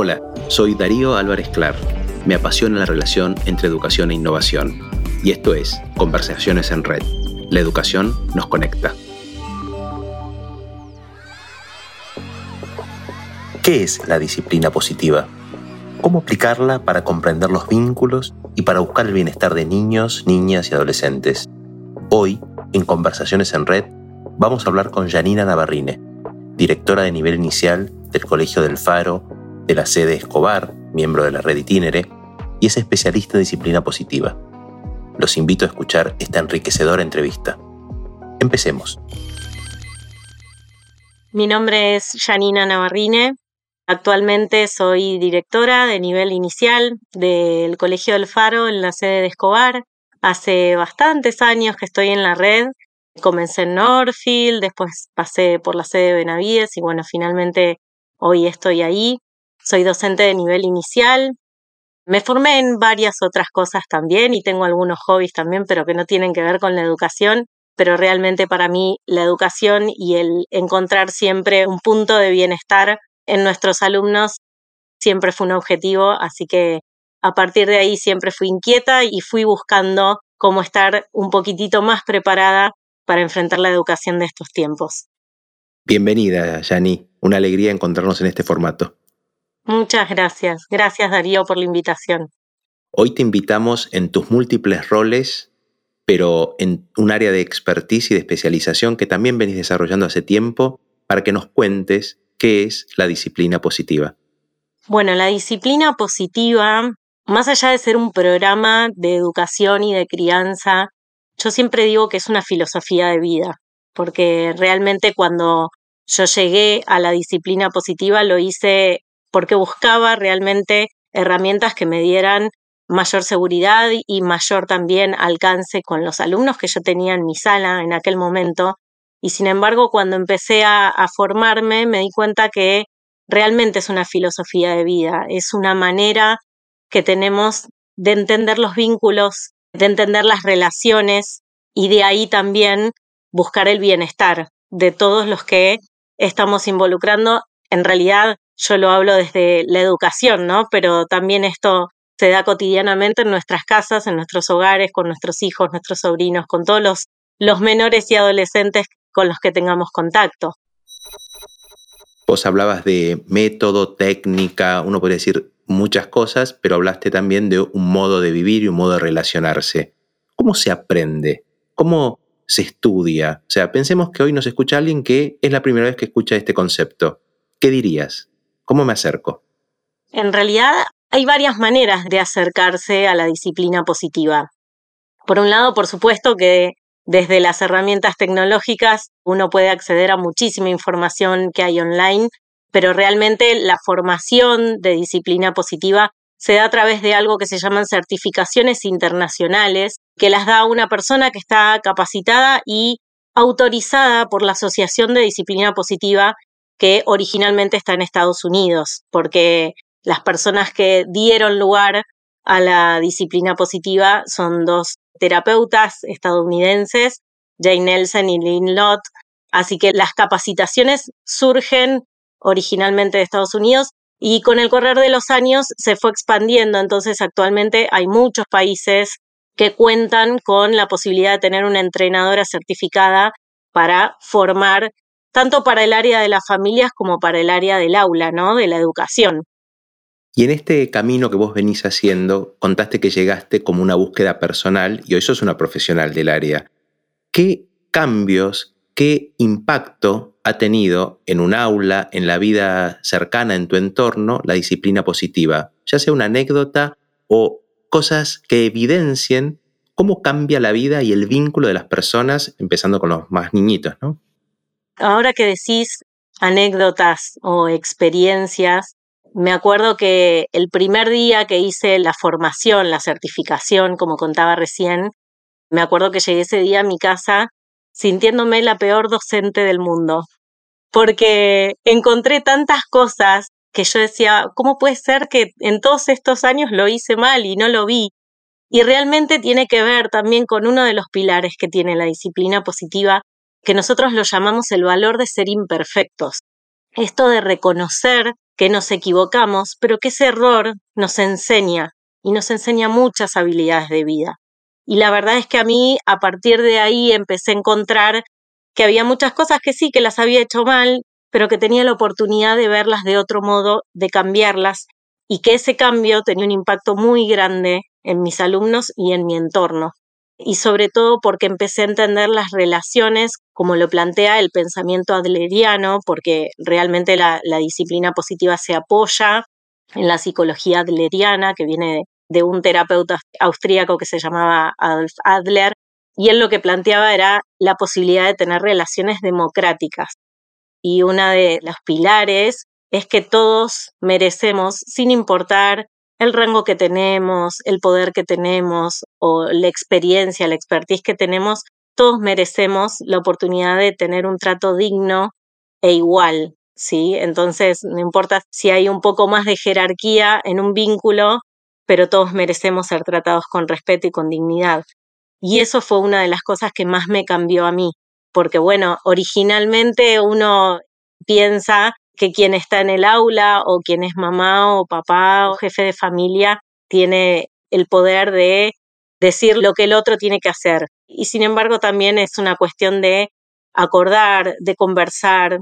Hola, soy Darío Álvarez Clar. Me apasiona la relación entre educación e innovación. Y esto es Conversaciones en Red. La educación nos conecta. ¿Qué es la disciplina positiva? ¿Cómo aplicarla para comprender los vínculos y para buscar el bienestar de niños, niñas y adolescentes? Hoy, en Conversaciones en Red, vamos a hablar con Janina Navarrine, directora de nivel inicial del Colegio del Faro, de la sede Escobar, miembro de la red Itinere, y es especialista en disciplina positiva. Los invito a escuchar esta enriquecedora entrevista. Empecemos. Mi nombre es Janina Navarrine. Actualmente soy directora de nivel inicial del Colegio del Faro en la sede de Escobar. Hace bastantes años que estoy en la red. Comencé en Norfield, después pasé por la sede de Benavides y bueno, finalmente hoy estoy ahí. Soy docente de nivel inicial. Me formé en varias otras cosas también y tengo algunos hobbies también, pero que no tienen que ver con la educación. Pero realmente para mí la educación y el encontrar siempre un punto de bienestar en nuestros alumnos siempre fue un objetivo, así que a partir de ahí siempre fui inquieta y fui buscando cómo estar un poquitito más preparada para enfrentar la educación de estos tiempos. Bienvenida, Yani. Una alegría encontrarnos en este formato. Muchas gracias. Gracias Darío por la invitación. Hoy te invitamos en tus múltiples roles, pero en un área de expertise y de especialización que también venís desarrollando hace tiempo, para que nos cuentes qué es la disciplina positiva. Bueno, la disciplina positiva, más allá de ser un programa de educación y de crianza, yo siempre digo que es una filosofía de vida, porque realmente cuando yo llegué a la disciplina positiva lo hice porque buscaba realmente herramientas que me dieran mayor seguridad y mayor también alcance con los alumnos que yo tenía en mi sala en aquel momento. Y sin embargo, cuando empecé a, formarme, me di cuenta que realmente es una filosofía de vida, es una manera que tenemos de entender los vínculos, de entender las relaciones y de ahí también buscar el bienestar de todos los que estamos involucrando. En realidad, yo lo hablo desde la educación, ¿no? Pero también esto se da cotidianamente en nuestras casas, en nuestros hogares, con nuestros hijos, nuestros sobrinos, con todos los, los menores y adolescentes con los que tengamos contacto. Vos hablabas de método, técnica, uno podría decir muchas cosas, pero hablaste también de un modo de vivir y un modo de relacionarse. ¿Cómo se aprende? ¿Cómo se estudia? O sea, pensemos que hoy nos escucha alguien que es la primera vez que escucha este concepto. ¿Qué dirías? ¿Cómo me acerco? En realidad hay varias maneras de acercarse a la disciplina positiva. Por un lado, por supuesto que desde las herramientas tecnológicas uno puede acceder a muchísima información que hay online, pero realmente la formación de disciplina positiva se da a través de algo que se llaman certificaciones internacionales, que las da una persona que está capacitada y autorizada por la Asociación de Disciplina Positiva que originalmente está en Estados Unidos, porque las personas que dieron lugar a la disciplina positiva son dos terapeutas estadounidenses, Jane Nelson y Lynn Lott, así que las capacitaciones surgen originalmente de Estados Unidos y con el correr de los años se fue expandiendo, entonces actualmente hay muchos países que cuentan con la posibilidad de tener una entrenadora certificada para formar tanto para el área de las familias como para el área del aula, ¿no? De la educación. Y en este camino que vos venís haciendo, contaste que llegaste como una búsqueda personal y hoy sos una profesional del área. ¿Qué cambios, qué impacto ha tenido en un aula, en la vida cercana, en tu entorno, la disciplina positiva? Ya sea una anécdota o cosas que evidencien cómo cambia la vida y el vínculo de las personas, empezando con los más niñitos, ¿no? Ahora que decís anécdotas o experiencias, me acuerdo que el primer día que hice la formación, la certificación, como contaba recién, me acuerdo que llegué ese día a mi casa sintiéndome la peor docente del mundo, porque encontré tantas cosas que yo decía, ¿cómo puede ser que en todos estos años lo hice mal y no lo vi? Y realmente tiene que ver también con uno de los pilares que tiene la disciplina positiva, que nosotros lo llamamos el valor de ser imperfectos. Esto de reconocer que nos equivocamos, pero que ese error nos enseña y nos enseña muchas habilidades de vida. Y la verdad es que a mí a partir de ahí empecé a encontrar que había muchas cosas que sí, que las había hecho mal, pero que tenía la oportunidad de verlas de otro modo, de cambiarlas, y que ese cambio tenía un impacto muy grande en mis alumnos y en mi entorno. Y sobre todo porque empecé a entender las relaciones como lo plantea el pensamiento adleriano, porque realmente la, disciplina positiva se apoya en la psicología adleriana, que viene de un terapeuta austríaco que se llamaba Adolf Adler, y él lo que planteaba era la posibilidad de tener relaciones democráticas. Y uno de los pilares es que todos merecemos, sin importar el rango que tenemos, el poder que tenemos o la experiencia, la expertise que tenemos, todos merecemos la oportunidad de tener un trato digno e igual, ¿sí? Entonces, no importa si hay un poco más de jerarquía en un vínculo, pero todos merecemos ser tratados con respeto y con dignidad. Y eso fue una de las cosas que más me cambió a mí, porque bueno, originalmente uno piensa que quien está en el aula o quien es mamá o papá o jefe de familia tiene el poder de decir lo que el otro tiene que hacer. Y sin embargo también es una cuestión de acordar, de conversar,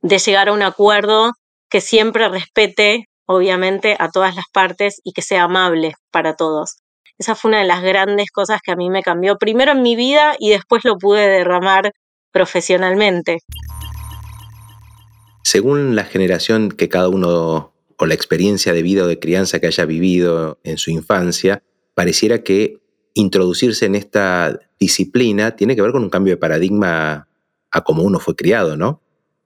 de llegar a un acuerdo que siempre respete, obviamente, a todas las partes y que sea amable para todos. Esa fue una de las grandes cosas que a mí me cambió, primero en mi vida y después lo pude derramar profesionalmente según la generación que cada uno o la experiencia de vida o de crianza que haya vivido en su infancia, pareciera que introducirse en esta disciplina tiene que ver con un cambio de paradigma a cómo uno fue criado, ¿no?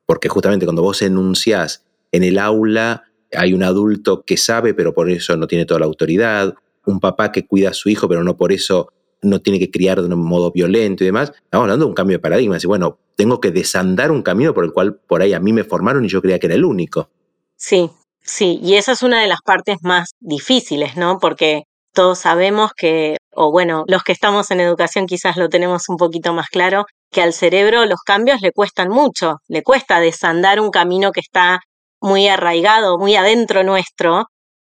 Porque justamente cuando vos enunciás en el aula hay un adulto que sabe, pero por eso no tiene toda la autoridad, un papá que cuida a su hijo, pero no por eso no tiene que criar de un modo violento y demás. Estamos hablando de un cambio de paradigma. Bueno, tengo que desandar un camino por el cual por ahí a mí me formaron y yo creía que era el único. Sí, sí, y esa es una de las partes más difíciles, ¿no? Porque todos sabemos que, o bueno, los que estamos en educación quizás lo tenemos un poquito más claro, que al cerebro los cambios le cuestan mucho, le cuesta desandar un camino que está muy arraigado, muy adentro nuestro,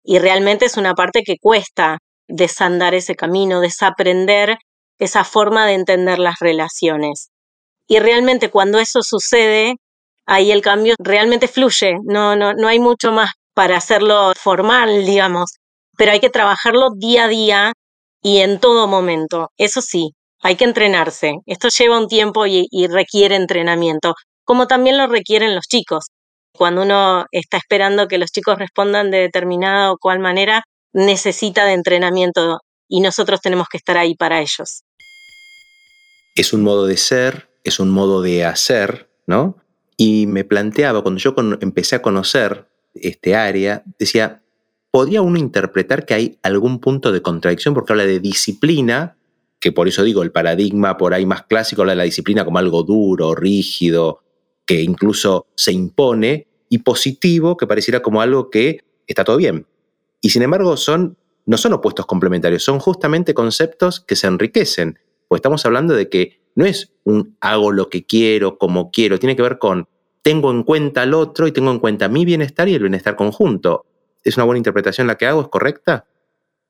y realmente es una parte que cuesta desandar ese camino, desaprender esa forma de entender las relaciones. Y realmente cuando eso sucede, ahí el cambio realmente fluye, no, no, no hay mucho más para hacerlo formal, digamos, pero hay que trabajarlo día a día y en todo momento. Eso sí, hay que entrenarse. Esto lleva un tiempo y, requiere entrenamiento, como también lo requieren los chicos. Cuando uno está esperando que los chicos respondan de determinada o cual manera, necesita de entrenamiento y nosotros tenemos que estar ahí para ellos. Es un modo de ser, es un modo de hacer, ¿no? Y me planteaba, cuando yo empecé a conocer este área, decía, ¿podría uno interpretar que hay algún punto de contradicción? Porque habla de disciplina, que por eso digo, el paradigma por ahí más clásico habla de la disciplina como algo duro, rígido, que incluso se impone, y positivo, que pareciera como algo que está todo bien, y sin embargo, son, no son opuestos complementarios, son justamente conceptos que se enriquecen. Pues estamos hablando de que no es un hago lo que quiero, como quiero, tiene que ver con tengo en cuenta al otro y tengo en cuenta mi bienestar y el bienestar conjunto. ¿Es una buena interpretación la que hago? ¿Es correcta?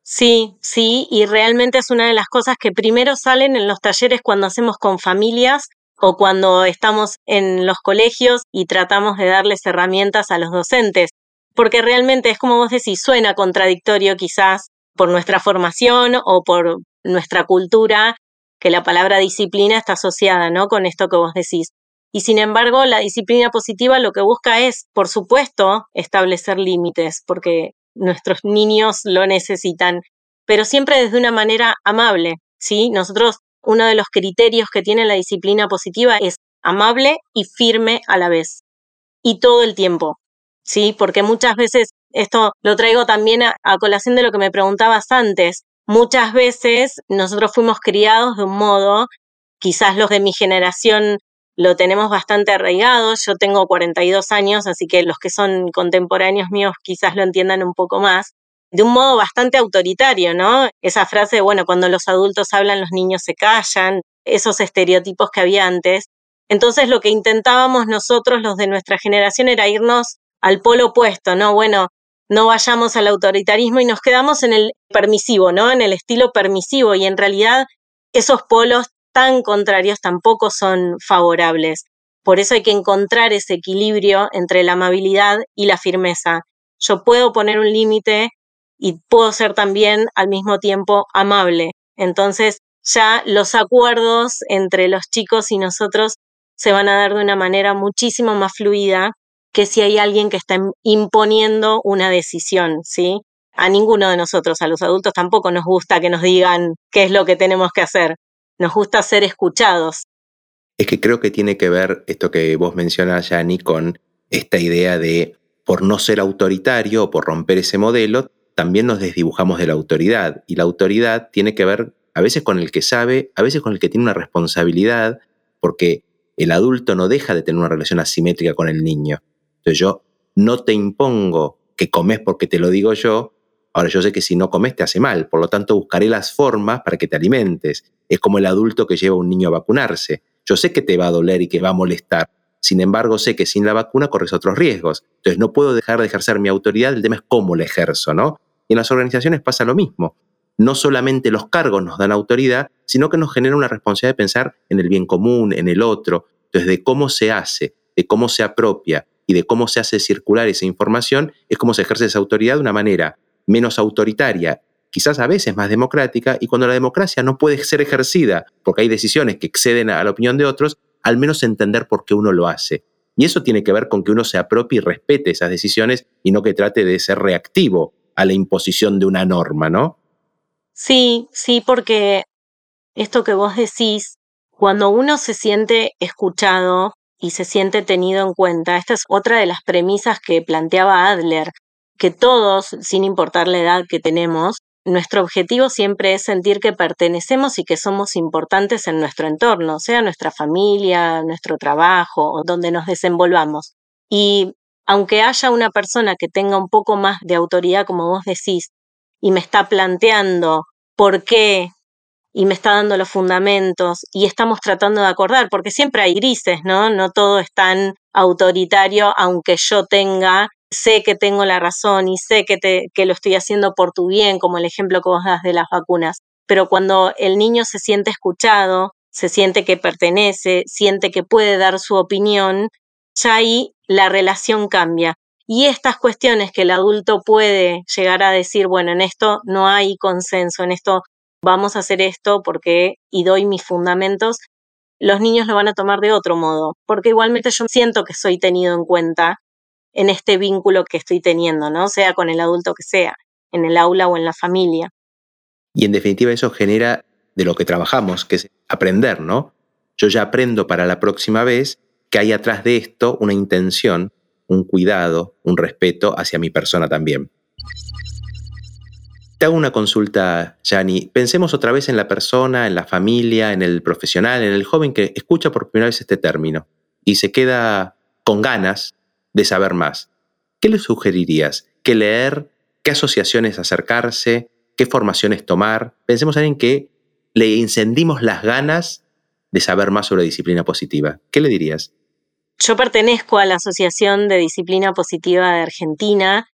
Sí, sí, y realmente es una de las cosas que primero salen en los talleres cuando hacemos con familias o cuando estamos en los colegios y tratamos de darles herramientas a los docentes porque realmente es como vos decís, suena contradictorio quizás por nuestra formación o por nuestra cultura, que la palabra disciplina está asociada, ¿no? Con esto que vos decís. Y sin embargo, la disciplina positiva lo que busca es, por supuesto, establecer límites, porque nuestros niños lo necesitan, pero siempre desde una manera amable, ¿sí? Nosotros, uno de los criterios que tiene la disciplina positiva es amable y firme a la vez. Y todo el tiempo. ¿Sí? Porque muchas veces, esto lo traigo también a, colación de lo que me preguntabas antes, muchas veces nosotros fuimos criados de un modo, quizás los de mi generación lo tenemos bastante arraigado, yo tengo 42 años, así que los que son contemporáneos míos quizás lo entiendan un poco más, de un modo bastante autoritario, ¿no? Esa frase, bueno, cuando los adultos hablan, los niños se callan, esos estereotipos que había antes. Entonces lo que intentábamos nosotros, los de nuestra generación, era irnos al polo opuesto, ¿no? Bueno, no vayamos al autoritarismo y nos quedamos en el permisivo, ¿no? En el estilo permisivo y en realidad esos polos tan contrarios tampoco son favorables. Por eso hay que encontrar ese equilibrio entre la amabilidad y la firmeza. Yo puedo poner un límite y puedo ser también al mismo tiempo amable. Entonces ya los acuerdos entre los chicos y nosotros se van a dar de una manera muchísimo más fluida que si hay alguien que está imponiendo una decisión, ¿sí? A ninguno de nosotros, a los adultos, tampoco nos gusta que nos digan qué es lo que tenemos que hacer. Nos gusta ser escuchados. Es que creo que tiene que ver esto que vos mencionas, Yani, con esta idea de, por no ser autoritario o por romper ese modelo, también nos desdibujamos de la autoridad. Y la autoridad tiene que ver a veces con el que sabe, a veces con el que tiene una responsabilidad, porque el adulto no deja de tener una relación asimétrica con el niño. Yo no te impongo que comes porque te lo digo yo, ahora yo sé que si no comes te hace mal, por lo tanto buscaré las formas para que te alimentes. Es como el adulto que lleva a un niño a vacunarse. Yo sé que te va a doler y que va a molestar, sin embargo sé que sin la vacuna corres otros riesgos. Entonces no puedo dejar de ejercer mi autoridad, el tema es cómo la ejerzo, ¿no? Y en las organizaciones pasa lo mismo. No solamente los cargos nos dan autoridad, sino que nos genera una responsabilidad de pensar en el bien común, en el otro, entonces de cómo se hace, de cómo se apropia, y de cómo se hace circular esa información, es cómo se ejerce esa autoridad de una manera menos autoritaria, quizás a veces más democrática, y cuando la democracia no puede ser ejercida porque hay decisiones que exceden a la opinión de otros, al menos entender por qué uno lo hace. Y eso tiene que ver con que uno se apropie y respete esas decisiones y no que trate de ser reactivo a la imposición de una norma, ¿no? Sí, sí, porque esto que vos decís, cuando uno se siente escuchado, y se siente tenido en cuenta. Esta es otra de las premisas que planteaba Adler, que todos, sin importar la edad que tenemos, nuestro objetivo siempre es sentir que pertenecemos y que somos importantes en nuestro entorno, sea nuestra familia, nuestro trabajo donde nos desenvolvamos. Y aunque haya una persona que tenga un poco más de autoridad, como vos decís, y me está planteando por qué y me está dando los fundamentos y estamos tratando de acordar, porque siempre hay grises, ¿no? No todo es tan autoritario, aunque yo tenga, sé que tengo la razón y sé que, te, que lo estoy haciendo por tu bien, como el ejemplo que vos das de las vacunas. Pero cuando el niño se siente escuchado, se siente que pertenece, siente que puede dar su opinión, ya ahí la relación cambia. Y estas cuestiones que el adulto puede llegar a decir, bueno, en esto no hay consenso, en esto vamos a hacer esto porque y doy mis fundamentos, los niños lo van a tomar de otro modo, porque igualmente yo siento que soy tenido en cuenta en este vínculo que estoy teniendo, ¿no? Sea con el adulto que sea, en el aula o en la familia. Y en definitiva eso genera de lo que trabajamos, que es aprender, ¿no? Yo ya aprendo para la próxima vez que hay atrás de esto una intención, un cuidado, un respeto hacia mi persona también. Te hago una consulta, Yani. Pensemos otra vez en la persona, en la familia, en el profesional, en el joven que escucha por primera vez este término y se queda con ganas de saber más. ¿Qué le sugerirías? ¿Qué leer? ¿Qué asociaciones acercarse? ¿Qué formaciones tomar? Pensemos en que le encendimos las ganas de saber más sobre disciplina positiva. ¿Qué le dirías? Yo pertenezco a la Asociación de Disciplina Positiva de Argentina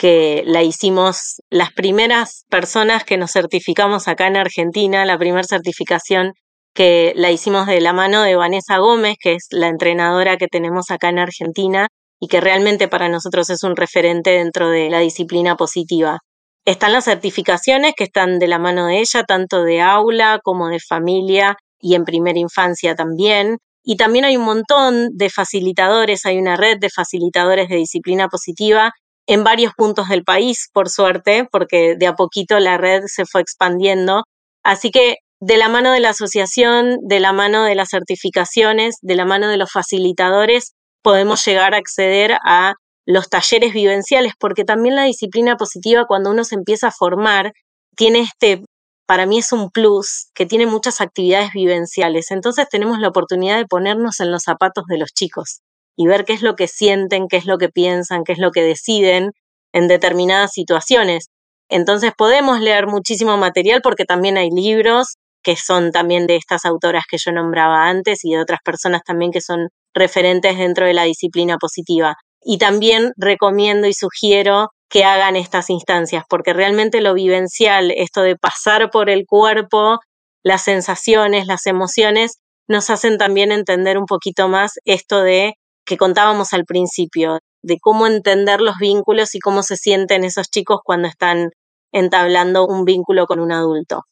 que la hicimos las primeras personas que nos certificamos acá en Argentina, la primera certificación que la hicimos de la mano de Vanessa Gómez, que es la entrenadora que tenemos acá en Argentina y que realmente para nosotros es un referente dentro de la disciplina positiva. Están las certificaciones que están de la mano de ella, tanto de aula como de familia y en primera infancia también. Y también hay un montón de facilitadores, hay una red de facilitadores de disciplina positiva en varios puntos del país, por suerte, porque de a poquito la red se fue expandiendo. Así que de la mano de la asociación, de la mano de las certificaciones, de la mano de los facilitadores, podemos llegar a acceder a los talleres vivenciales, porque también la disciplina positiva, cuando uno se empieza a formar, tiene este, para mí es un plus, que tiene muchas actividades vivenciales. Entonces tenemos la oportunidad de ponernos en los zapatos de los chicos y ver qué es lo que sienten, qué es lo que piensan, qué es lo que deciden en determinadas situaciones. Entonces podemos leer muchísimo material porque también hay libros que son también de estas autoras que yo nombraba antes y de otras personas también que son referentes dentro de la disciplina positiva. y también recomiendo y sugiero que hagan estas instancias, porque realmente lo vivencial, esto de pasar por el cuerpo, las sensaciones, las emociones, nos hacen también entender un poquito más esto de que contábamos al principio, de cómo entender los vínculos y cómo se sienten esos chicos cuando están entablando un vínculo con un adulto.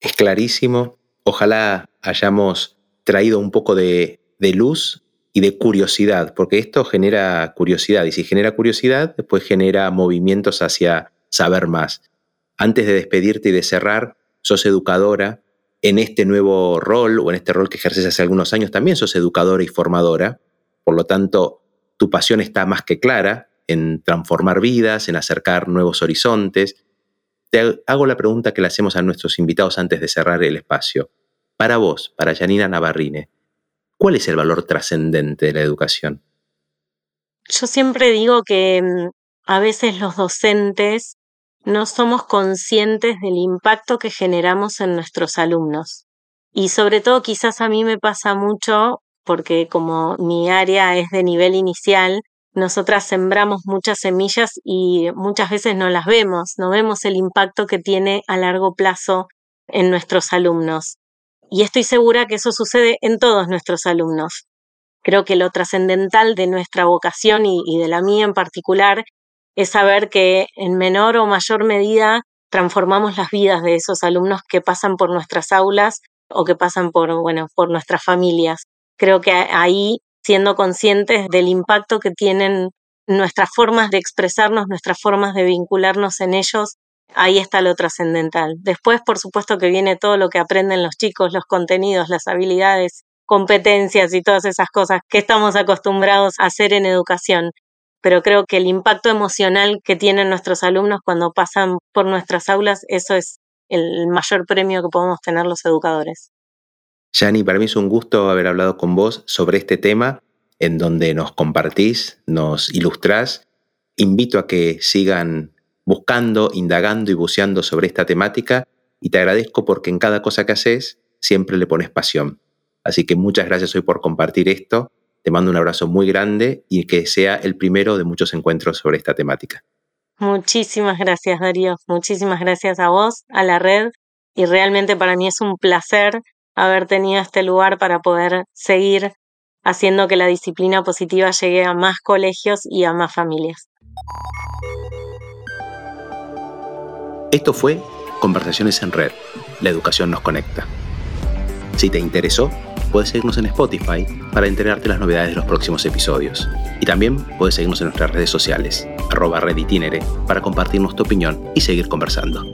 Es clarísimo. Ojalá hayamos traído un poco de, luz y de curiosidad, porque esto genera curiosidad y si genera curiosidad, después genera movimientos hacia saber más. Antes de despedirte y de cerrar, sos educadora. En este nuevo rol o en este rol que ejerces hace algunos años, también sos educadora y formadora. Por lo tanto, tu pasión está más que clara en transformar vidas, en acercar nuevos horizontes. Te hago la pregunta que le hacemos a nuestros invitados antes de cerrar el espacio. Para vos, para Janina Navarrine, ¿Cuál es el valor trascendente de la educación? Yo siempre digo que mm, a veces los docentes no somos conscientes del impacto que generamos en nuestros alumnos. Y sobre todo quizás a mí me pasa mucho porque como mi área es de nivel inicial, nosotras sembramos muchas semillas y muchas veces no las vemos, no vemos el impacto que tiene a largo plazo en nuestros alumnos. Y estoy segura que eso sucede en todos nuestros alumnos. Creo que lo trascendental de nuestra vocación y, de la mía en particular es saber que en menor o mayor medida transformamos las vidas de esos alumnos que pasan por nuestras aulas o que pasan por, bueno, por nuestras familias. Creo que ahí, siendo conscientes del impacto que tienen nuestras formas de expresarnos, nuestras formas de vincularnos en ellos, ahí está lo trascendental. Después, por supuesto, que viene todo lo que aprenden los chicos, los contenidos, las habilidades, competencias y todas esas cosas que estamos acostumbrados a hacer en educación. Pero creo que el impacto emocional que tienen nuestros alumnos cuando pasan por nuestras aulas, eso es el mayor premio que podemos tener los educadores. Yani, para mí es un gusto haber hablado con vos sobre este tema en donde nos compartís, nos ilustrás. Invito a que sigan buscando, indagando y buceando sobre esta temática y te agradezco porque en cada cosa que haces siempre le pones pasión. Así que muchas gracias hoy por compartir esto. Te mando un abrazo muy grande y que sea el primero de muchos encuentros sobre esta temática. Muchísimas gracias, Darío. Muchísimas gracias a vos, a la red. Y realmente para mí es un placer haber tenido este lugar para poder seguir haciendo que la disciplina positiva llegue a más colegios y a más familias. Esto fue Conversaciones en Red. La educación nos conecta. Si te interesó, puedes seguirnos en Spotify para enterarte de las novedades de los próximos episodios. Y también puedes seguirnos en nuestras redes sociales, arroba reditinere, para compartirnos tu opinión y seguir conversando.